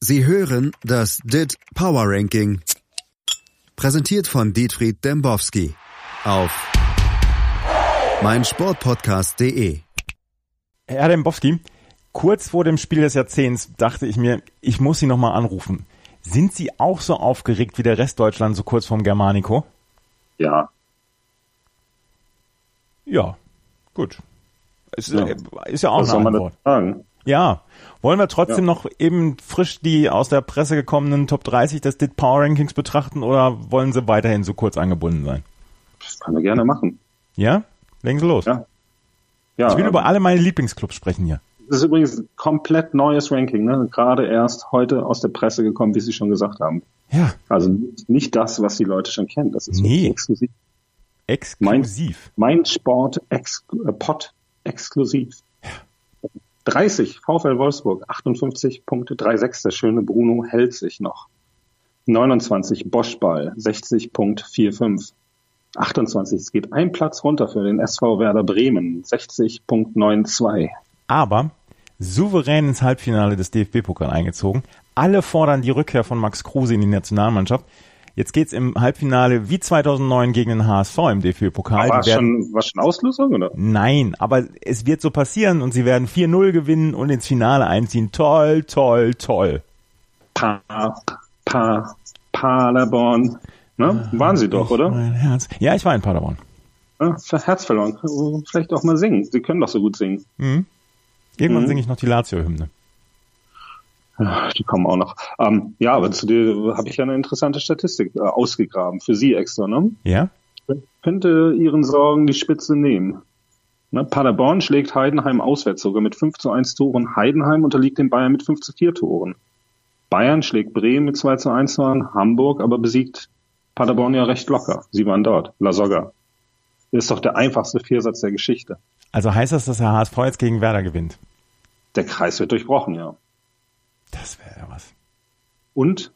Sie hören das DIT Power Ranking. Präsentiert von Dietfried Dembowski auf meinsportpodcast.de. Herr Dembowski, kurz vor dem Spiel des Jahrzehnts dachte ich mir, ich muss Sie nochmal anrufen. Sind Sie auch so aufgeregt wie der Rest Deutschland so kurz vorm Germanico? Ja. Ja, gut. Es Ja. ist, ist ja auch Was soll eine man Antwort. dazu sagen? Ja. Wollen wir trotzdem Ja. noch eben frisch die aus der Presse gekommenen Top 30 des DIT Power Rankings betrachten oder wollen Sie weiterhin so kurz angebunden sein? Das können wir gerne machen. Ja? Legen Sie los. Ja. Ja, Ich will über alle meine Lieblingsclubs sprechen hier. das ist übrigens ein komplett neues Ranking, ne? gerade erst heute aus der Presse gekommen, wie Sie schon gesagt haben. Ja, Also nicht das, was die Leute schon kennen. Das ist Nee. exklusiv. exklusiv. Mein Sport ex äh, Pot exklusiv. 30 VfL Wolfsburg, 58 Punkte, 3,6. Der schöne Bruno hält sich noch. 29 Boschball, 60.45. 28, es geht ein Platz runter für den SV Werder Bremen, 60.92. aber souverän ins Halbfinale des DFB-Pokal eingezogen. Alle fordern die Rückkehr von Max Kruse in die Nationalmannschaft. Jetzt geht's im Halbfinale wie 2009 gegen den HSV im DFB-Pokal. War schon, war schon Auslösung, oder? Nein, aber es wird so passieren und sie werden 4-0 gewinnen und ins Finale einziehen. Toll, toll, toll. Pa, Pa, Paderborn. Ne? Waren sie doch, oder? Ja, ich war in Paderborn. Ja, Herz verloren. Vielleicht auch mal singen. Sie können doch so gut singen. Irgendwann Mhm. singe ich noch die Lazio-Hymne. Ja, die kommen auch noch. Ähm, ja, aber zu dir habe ich ja eine interessante Statistik äh, ausgegraben. Für Sie extra, ne? Ja? Könnte Ihren Sorgen die Spitze nehmen. Ne? Paderborn schlägt Heidenheim auswärts sogar mit 5 zu 1 Toren. Heidenheim unterliegt den Bayern mit 5 zu 4 Toren. Bayern schlägt Bremen mit 2 zu 1 Toren. Hamburg aber besiegt Paderborn ja recht locker. Sie waren dort. La Soga. Ist doch der einfachste Viersatz der Geschichte. Also heißt das, dass der HSV jetzt gegen Werder gewinnt? Der Kreis wird durchbrochen, ja. Das wäre ja was. Und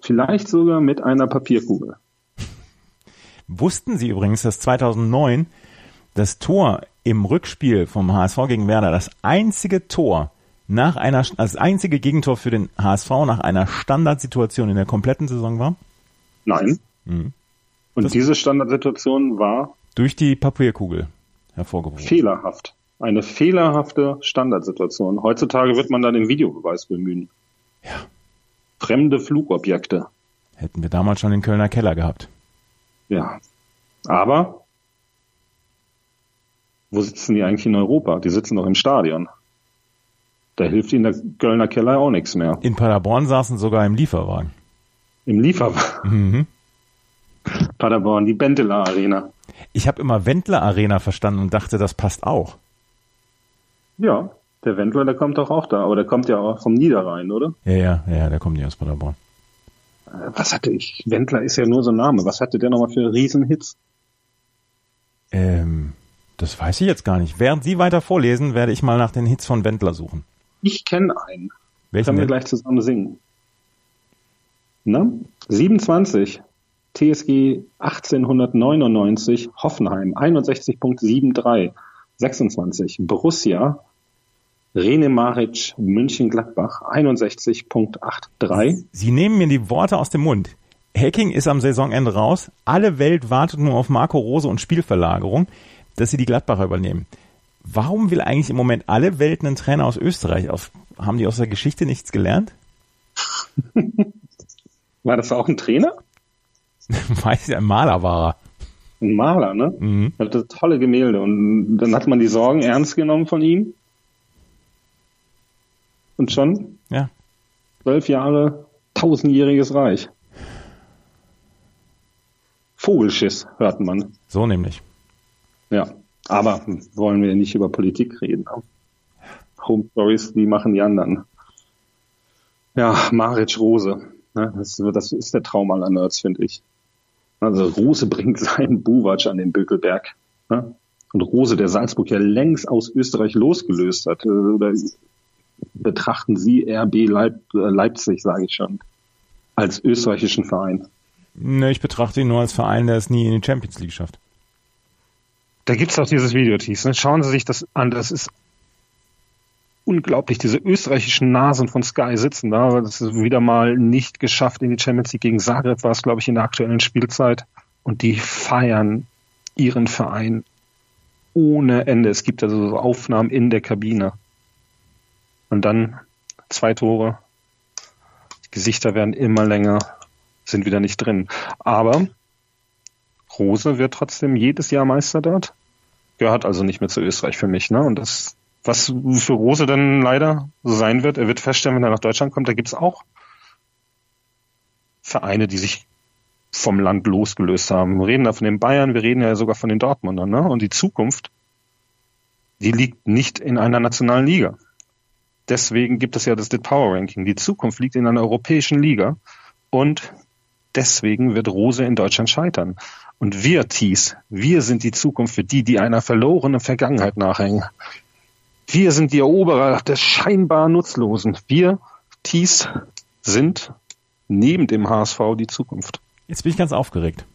vielleicht sogar mit einer Papierkugel. Wussten Sie übrigens, dass 2009 das Tor im Rückspiel vom HSV gegen Werder das einzige Tor nach einer, das einzige Gegentor für den HSV nach einer Standardsituation in der kompletten Saison war? Nein. Mhm. Und Das- diese Standardsituation war Durch die Papierkugel hervorgehoben. fehlerhaft. Eine fehlerhafte Standardsituation. Heutzutage wird man da den Videobeweis bemühen. Ja. Fremde Flugobjekte. Hätten wir damals schon den Kölner Keller gehabt. Ja. Aber wo sitzen die eigentlich in Europa? Die sitzen doch im Stadion. Da hilft ihnen der Kölner Keller auch nichts mehr. In Paderborn saßen sogar im Lieferwagen. Im Lieferwagen. Mhm. Paderborn, die Benteler Arena. Ich habe immer Wendler Arena verstanden und dachte, das passt auch. Ja, der Wendler, der kommt doch auch da. Aber der kommt ja auch vom Niederrhein, oder? Ja, ja, ja, der kommt nicht aus Paderborn. Äh, Was hatte ich? Wendler ist ja nur so ein Name. Was hatte der nochmal für Riesenhits? Ähm, das weiß ich jetzt gar nicht. Während Sie weiter vorlesen, werde ich mal nach den Hits von Wendler suchen. Ich kenne einen. Welchen Können wir gleich zusammen singen. Ne? 27. TSG 1899 Hoffenheim 61.73 26 Borussia Rene Maric München-Gladbach 61.83 Sie nehmen mir die Worte aus dem Mund. Hacking ist am Saisonende raus. Alle Welt wartet nur auf Marco Rose und Spielverlagerung, dass sie die Gladbacher übernehmen. Warum will eigentlich im Moment alle Welt einen Trainer aus Österreich? Aus, haben die aus der Geschichte nichts gelernt? War das auch ein Trainer? Weiß ich, ein Maler war Ein Maler, ne? er. Mhm. Er hatte tolle Gemälde und dann hat man die Sorgen ernst genommen von ihm. Und schon Ja. zwölf Jahre, tausendjähriges Reich. Vogelschiss hört man. So nämlich. Ja, aber wollen wir nicht über Politik reden. Home Stories, die machen die anderen. Ja, Maric Rose. Ne, das, das ist der Traum aller Nerds, finde ich. Also Rose bringt seinen Buwatsch an den Bökelberg. Ne? Und Rose, der Salzburg ja längst aus Österreich losgelöst hat. äh, Oder betrachten Sie RB Leip äh, Leipzig, sage ich schon, als österreichischen Verein. Ne, ich betrachte ihn nur als Verein, der es nie in die Champions League schafft. Da gibt's auch dieses Video, Thies. Ne? Schauen Sie sich das an. Das ist unglaublich, diese österreichischen Nasen von Sky sitzen da. Das ist wieder mal nicht geschafft in die Champions League gegen Zagreb, war es, glaube ich, in der aktuellen Spielzeit. Und die feiern ihren Verein ohne Ende. Es gibt also so Aufnahmen in der Kabine. Und dann zwei Tore. Die Gesichter werden immer länger, sind wieder nicht drin. Aber Rose wird trotzdem jedes Jahr Meister dort. Gehört also nicht mehr zu Österreich für mich. Ne? Und das, was für Rose dann leider so sein wird, er wird feststellen, wenn er nach Deutschland kommt, da gibt's auch Vereine, die sich vom Land losgelöst haben. Wir reden da von den Bayern, wir reden ja sogar von den Dortmundern. Ne? Und die Zukunft, die liegt nicht in einer nationalen Liga. Deswegen gibt es ja das DIT Power Ranking. Die Zukunft liegt in einer europäischen Liga. Und deswegen wird Rose in Deutschland scheitern. Und wir, Thies, wir sind die Zukunft für die, die einer verlorenen Vergangenheit nachhängen. Wir sind die Eroberer des scheinbar Nutzlosen. Wir, Thies, sind neben dem HSV die Zukunft. Jetzt bin ich ganz aufgeregt.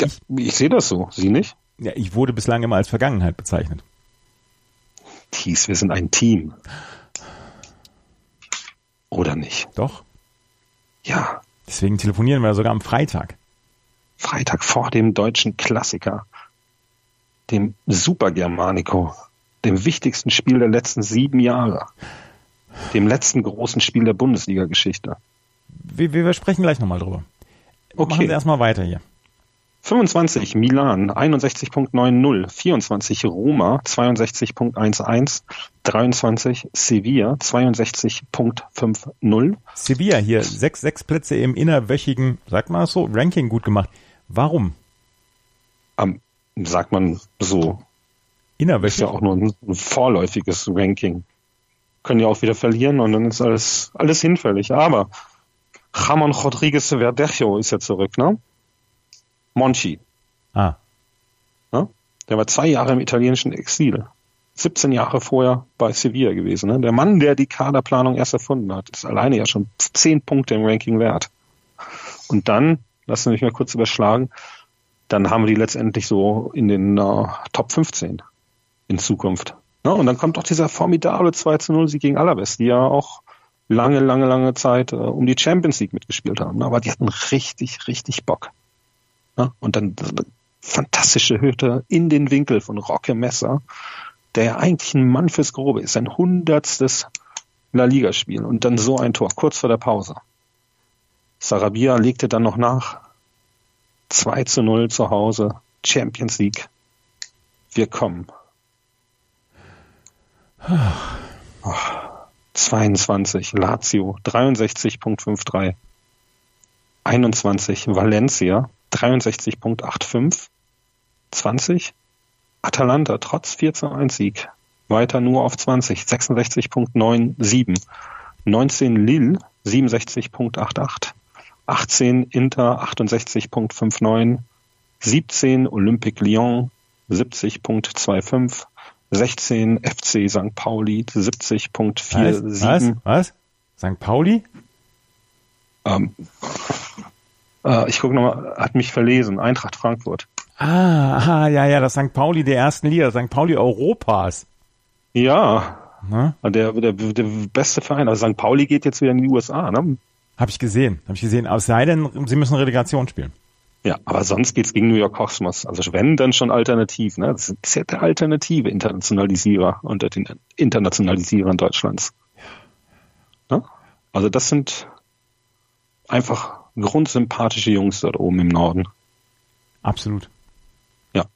Ja, ich, ich sehe das so. Sie nicht? Ja, ich wurde bislang immer als Vergangenheit bezeichnet. Thies, wir sind ein Team. Oder nicht? Doch. Ja. Deswegen telefonieren wir sogar am Freitag. Freitag vor dem deutschen Klassiker, dem Super Germanico, dem wichtigsten Spiel der letzten sieben Jahre, dem letzten großen Spiel der Bundesliga-Geschichte. Wir, wir sprechen gleich nochmal drüber. Okay. Machen Sie erstmal weiter hier. 25 Milan 61.90, 24 Roma 62.11, 23 Sevilla 62.50. Sevilla hier sechs, sechs Plätze im innerwöchigen, sagt man so, Ranking gut gemacht. Warum? Um, sagt man so. Innerwöchig? Ist ja auch nur ein, ein vorläufiges Ranking. Können ja auch wieder verlieren und dann ist alles, alles hinfällig. Aber Ramon Rodriguez Verdejo ist ja zurück, ne? Monchi. Ah. Ja? Der war zwei Jahre im italienischen Exil. 17 Jahre vorher bei Sevilla gewesen. Ne? Der Mann, der die Kaderplanung erst erfunden hat, ist alleine ja schon 10 Punkte im Ranking wert. Und dann, lassen Sie mich mal kurz überschlagen, dann haben wir die letztendlich so in den uh, Top 15 in Zukunft. Ne? Und dann kommt doch dieser formidable 2 zu 0 Sieg gegen Alaves, die ja auch lange, lange, lange Zeit uh, um die Champions League mitgespielt haben. Ne? Aber die hatten richtig, richtig Bock. Ne? Und dann eine fantastische Hütte in den Winkel von Rocke Messer, der ja eigentlich ein Mann fürs Grobe ist, sein hundertstes La Liga-Spiel und dann so ein Tor, kurz vor der Pause. Sarabia legte dann noch nach. 2 zu 0 zu Hause, Champions League. Wir kommen. Oh, 22, Lazio, 63.53. 21, Valencia, 63.85. 20. Atalanta trotz 4 zu 1 Sieg weiter nur auf 20, 66.97. 19 Lille 67.88. 18 Inter 68.59. 17 Olympique Lyon 70.25. 16 FC St. Pauli 70.47. Was? Was? St. Pauli? Ähm, äh, ich gucke nochmal, hat mich verlesen, Eintracht Frankfurt. Ah, aha, ja, ja, das St. Pauli der ersten Liga, St. Pauli Europas. Ja, der, der, der beste Verein. Also St. Pauli geht jetzt wieder in die USA, ne? Habe ich gesehen, habe ich gesehen. Es sei denn, sie müssen Relegation spielen. Ja, aber sonst geht's gegen New York Cosmos. Also wenn, dann schon alternativ. Ne? Das ist ja der alternative Internationalisierer unter den Internationalisierern Deutschlands. Ne? Also das sind einfach grundsympathische Jungs dort oben im Norden. Absolut. Ja.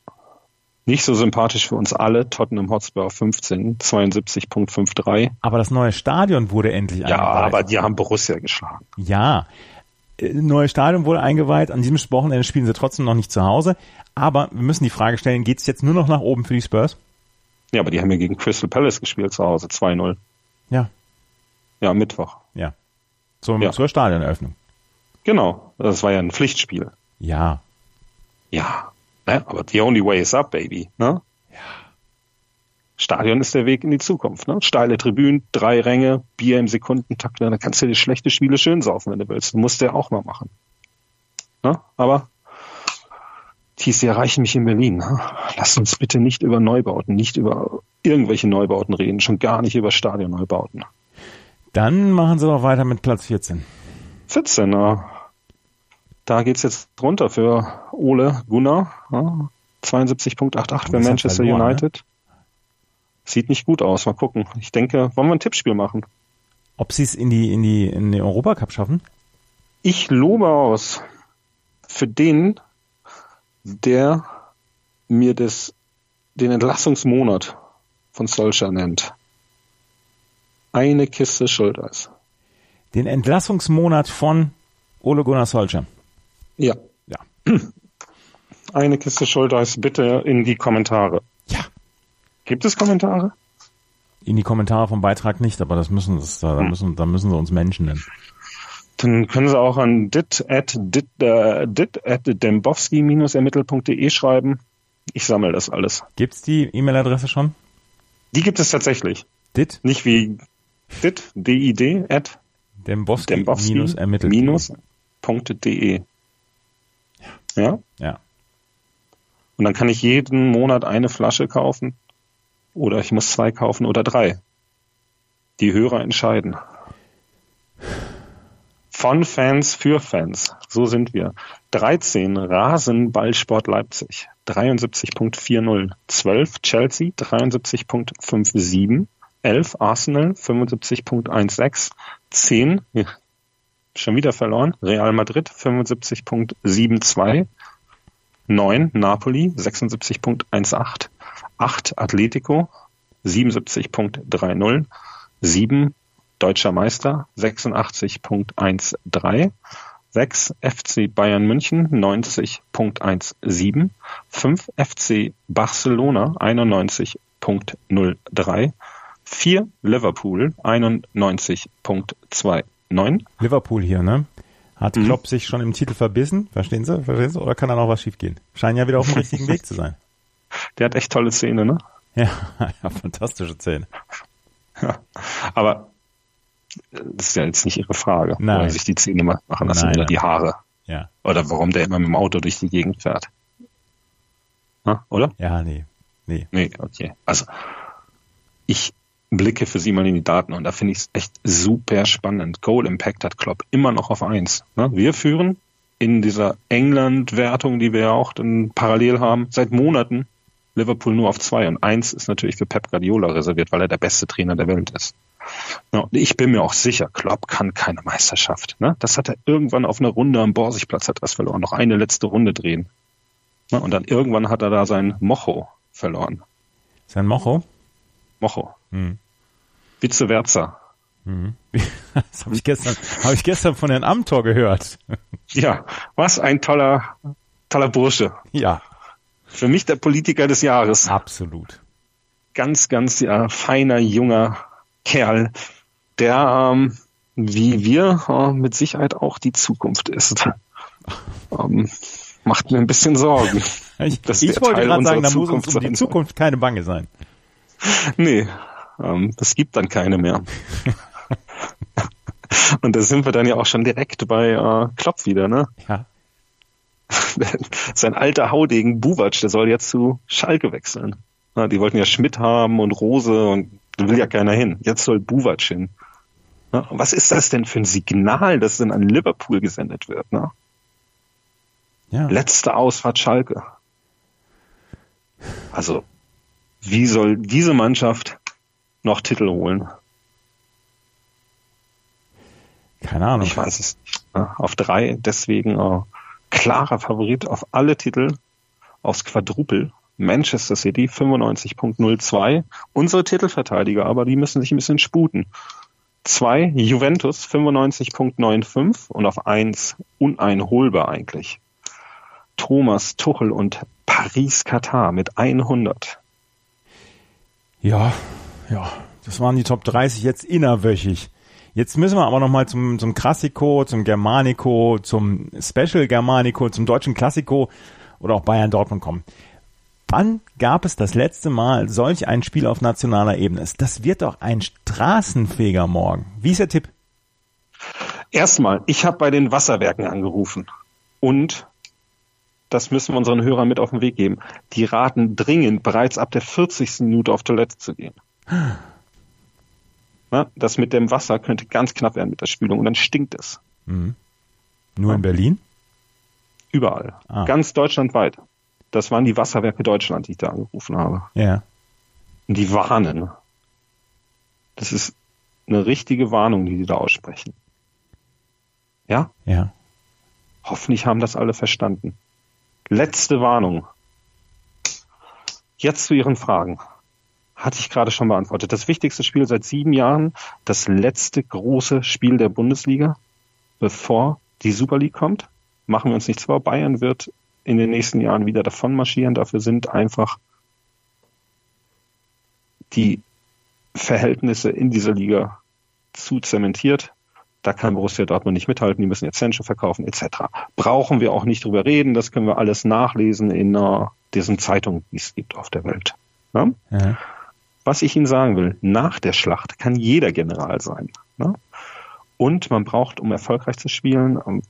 Nicht so sympathisch für uns alle, Tottenham Hotspur 15, 72.53. Aber das neue Stadion wurde endlich Ja, aber die haben Borussia geschlagen. Ja, äh, neues Stadion wurde eingeweiht. An diesem Wochenende spielen sie trotzdem noch nicht zu Hause. Aber wir müssen die Frage stellen, geht es jetzt nur noch nach oben für die Spurs? Ja, aber die haben ja gegen Crystal Palace gespielt zu Hause, 2-0. Ja. Ja, Mittwoch. Ja. Zum, ja. Zur Stadioneröffnung. Genau, das war ja ein Pflichtspiel. Ja. Ja, ne? aber the only way is up, baby. Ne? Ja. Stadion ist der Weg in die Zukunft. Ne? Steile Tribünen, drei Ränge, Bier im Sekundentakt. Ne? Da kannst du dir schlechte Spiele schön saufen, wenn du willst. Du musst ja auch mal machen. Ne? Aber die sie erreichen mich in Berlin. Ne? Lass uns bitte nicht über Neubauten, nicht über irgendwelche Neubauten reden, schon gar nicht über Stadionneubauten. Dann machen sie doch weiter mit Platz 14. 14, na. Da geht's jetzt runter für Ole Gunnar. Ja, 72.88 für Manchester verloren, ne? United. Ne? Sieht nicht gut aus. Mal gucken. Ich denke, wollen wir ein Tippspiel machen? Ob sie es in die, in die, in den Europacup schaffen? Ich lobe aus für den, der mir das, den Entlassungsmonat von Solskjaer nennt. Eine Kiste Schulteis. Den Entlassungsmonat von Ole Gunnar Solskjaer. Ja. Ja. Eine Kiste Schulteis bitte in die Kommentare. Ja. Gibt es Kommentare? In die Kommentare vom Beitrag nicht, aber das müssen, das, da, hm. müssen, da müssen sie uns Menschen nennen. Dann können Sie auch an dit at, dit, äh, dit at dembowski-ermittel.de schreiben. Ich sammle das alles. Gibt's die E-Mail-Adresse schon? Die gibt es tatsächlich. Dit? Nicht wie dit, D-I-D, at dembowski-ermittel.de. Ja? Ja. Und dann kann ich jeden Monat eine Flasche kaufen. Oder ich muss zwei kaufen oder drei. Die Hörer entscheiden. Von Fans für Fans. So sind wir. 13 Rasenballsport Leipzig. 73.40. 12 Chelsea. 73.57. 11 Arsenal. 75.16. 10 schon wieder verloren. Real Madrid 75.72. 9 Napoli 76.18. 8 Atletico 77.30. 7 Deutscher Meister 86.13. 6 FC Bayern München 90.17. 5 FC Barcelona 91.03. 4 Liverpool 91.29. Liverpool hier, ne? Hat mhm. Klopp sich schon im Titel verbissen? Verstehen Sie? Verstehen Sie? Oder kann da noch was schiefgehen? Scheinen ja wieder auf dem richtigen Weg zu sein. Der hat echt tolle Zähne, ne? Ja, ja fantastische Zähne. Ja, aber das ist ja jetzt nicht Ihre Frage, Nein. warum sich die Zähne machen lassen Nein. oder die Haare. Ja. Oder warum der immer mit dem Auto durch die Gegend fährt. Na, oder? Ja, nee. Nee. Nee, okay. Also, ich blicke für Sie mal in die Daten und da finde ich es echt super spannend. Goal Impact hat Klopp immer noch auf eins. Ne? Wir führen in dieser England-Wertung, die wir ja auch dann parallel haben, seit Monaten Liverpool nur auf zwei und eins ist natürlich für Pep Guardiola reserviert, weil er der beste Trainer der Welt ist. Ja, ich bin mir auch sicher, Klopp kann keine Meisterschaft. Ne? Das hat er irgendwann auf einer Runde am Borsigplatz hat das verloren, noch eine letzte Runde drehen. Ne? Und dann irgendwann hat er da sein Mocho verloren. Sein Mocho? Mocho. Hm. Vice versa. Mhm. Das habe ich gestern, habe ich gestern von Herrn Amtor gehört. Ja, was ein toller, toller Bursche. Ja. Für mich der Politiker des Jahres. Absolut. Ganz, ganz ja, feiner, junger Kerl, der, ähm, wie wir, äh, mit Sicherheit auch die Zukunft ist. Ähm, macht mir ein bisschen Sorgen. Ich, ich wollte gerade sagen, da muss uns um die Zukunft keine Bange sein. Nee, ähm, es gibt dann keine mehr. Und da sind wir dann ja auch schon direkt bei äh, Klopp wieder, ne? Ja. Sein alter Haudegen Buwatsch, der soll jetzt zu Schalke wechseln. Na, die wollten ja Schmidt haben und Rose und da will ja keiner hin. Jetzt soll Buwatsch hin. Na, was ist das denn für ein Signal, das denn an Liverpool gesendet wird? Ne? Ja. Letzte Ausfahrt Schalke. Also, wie soll diese Mannschaft noch Titel holen? Keine Ahnung. Ich weiß es nicht. Auf drei, deswegen äh, klarer Favorit auf alle Titel aufs Quadrupel. Manchester City 95.02. Unsere Titelverteidiger, aber die müssen sich ein bisschen sputen. Zwei Juventus 95.95 und auf eins uneinholbar eigentlich. Thomas Tuchel und Paris Katar mit 100. Ja, ja, das waren die Top 30 jetzt innerwöchig. Jetzt müssen wir aber nochmal zum, zum Klassiko, zum Germanico, zum Special Germanico, zum deutschen Klassiko oder auch Bayern Dortmund kommen. Wann gab es das letzte Mal solch ein Spiel auf nationaler Ebene? Das wird doch ein Straßenfeger morgen. Wie ist der Tipp? Erstmal, ich habe bei den Wasserwerken angerufen und das müssen wir unseren Hörern mit auf den Weg geben, die raten dringend, bereits ab der 40. Minute auf Toilette zu gehen. Na, das mit dem Wasser könnte ganz knapp werden mit der Spülung und dann stinkt es. Mhm. Nur ja. in Berlin? Überall. Ah. Ganz deutschlandweit. Das waren die Wasserwerke Deutschland, die ich da angerufen habe. Ja. Und die warnen. Das ist eine richtige Warnung, die die da aussprechen. Ja? Ja. Hoffentlich haben das alle verstanden. Letzte Warnung. Jetzt zu Ihren Fragen. Hatte ich gerade schon beantwortet. Das wichtigste Spiel seit sieben Jahren, das letzte große Spiel der Bundesliga, bevor die Super League kommt. Machen wir uns nichts vor. Bayern wird in den nächsten Jahren wieder davon marschieren. Dafür sind einfach die Verhältnisse in dieser Liga zu zementiert. Da kann Borussia Dortmund nicht mithalten, die müssen jetzt Sancho verkaufen etc. Brauchen wir auch nicht drüber reden, das können wir alles nachlesen in uh, diesen Zeitungen, die es gibt auf der Welt. Ja? Ja. Was ich Ihnen sagen will, nach der Schlacht kann jeder General sein. Ne? Und man braucht, um erfolgreich zu spielen, ähm,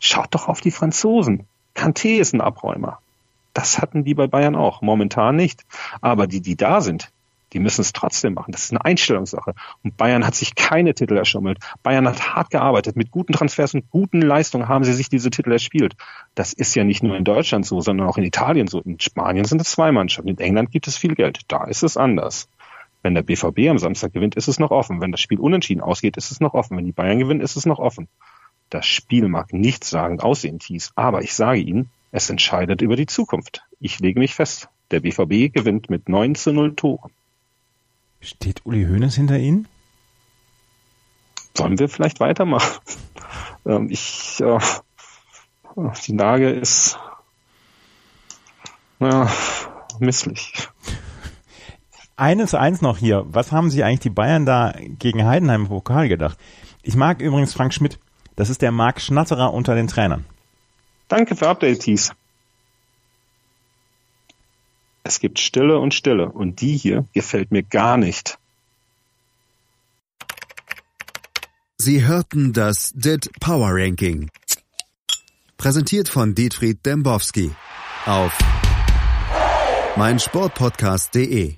schaut doch auf die Franzosen. Kanté ist ein Abräumer. Das hatten die bei Bayern auch. Momentan nicht. Aber die, die da sind, die müssen es trotzdem machen. Das ist eine Einstellungssache. Und Bayern hat sich keine Titel erschummelt. Bayern hat hart gearbeitet. Mit guten Transfers und guten Leistungen haben sie sich diese Titel erspielt. Das ist ja nicht nur in Deutschland so, sondern auch in Italien so. In Spanien sind es zwei Mannschaften. In England gibt es viel Geld. Da ist es anders. Wenn der BVB am Samstag gewinnt, ist es noch offen. Wenn das Spiel unentschieden ausgeht, ist es noch offen. Wenn die Bayern gewinnen, ist es noch offen. Das Spiel mag nichts sagen aussehen, Thies, aber ich sage Ihnen, es entscheidet über die Zukunft. Ich lege mich fest. Der BVB gewinnt mit 9 zu 0 Toren. Steht Uli Hoeneß hinter Ihnen? Sollen wir vielleicht weitermachen? Ähm, ich, äh, die Lage ist, ja, misslich. Eines eins noch hier. Was haben Sie eigentlich die Bayern da gegen Heidenheim im Pokal gedacht? Ich mag übrigens Frank Schmidt. Das ist der Marc Schnatterer unter den Trainern. Danke für Updates. Es gibt Stille und Stille und die hier gefällt mir gar nicht. Sie hörten das DIT Power Ranking. Präsentiert von Dietfried Dembowski auf meinsportpodcast.de.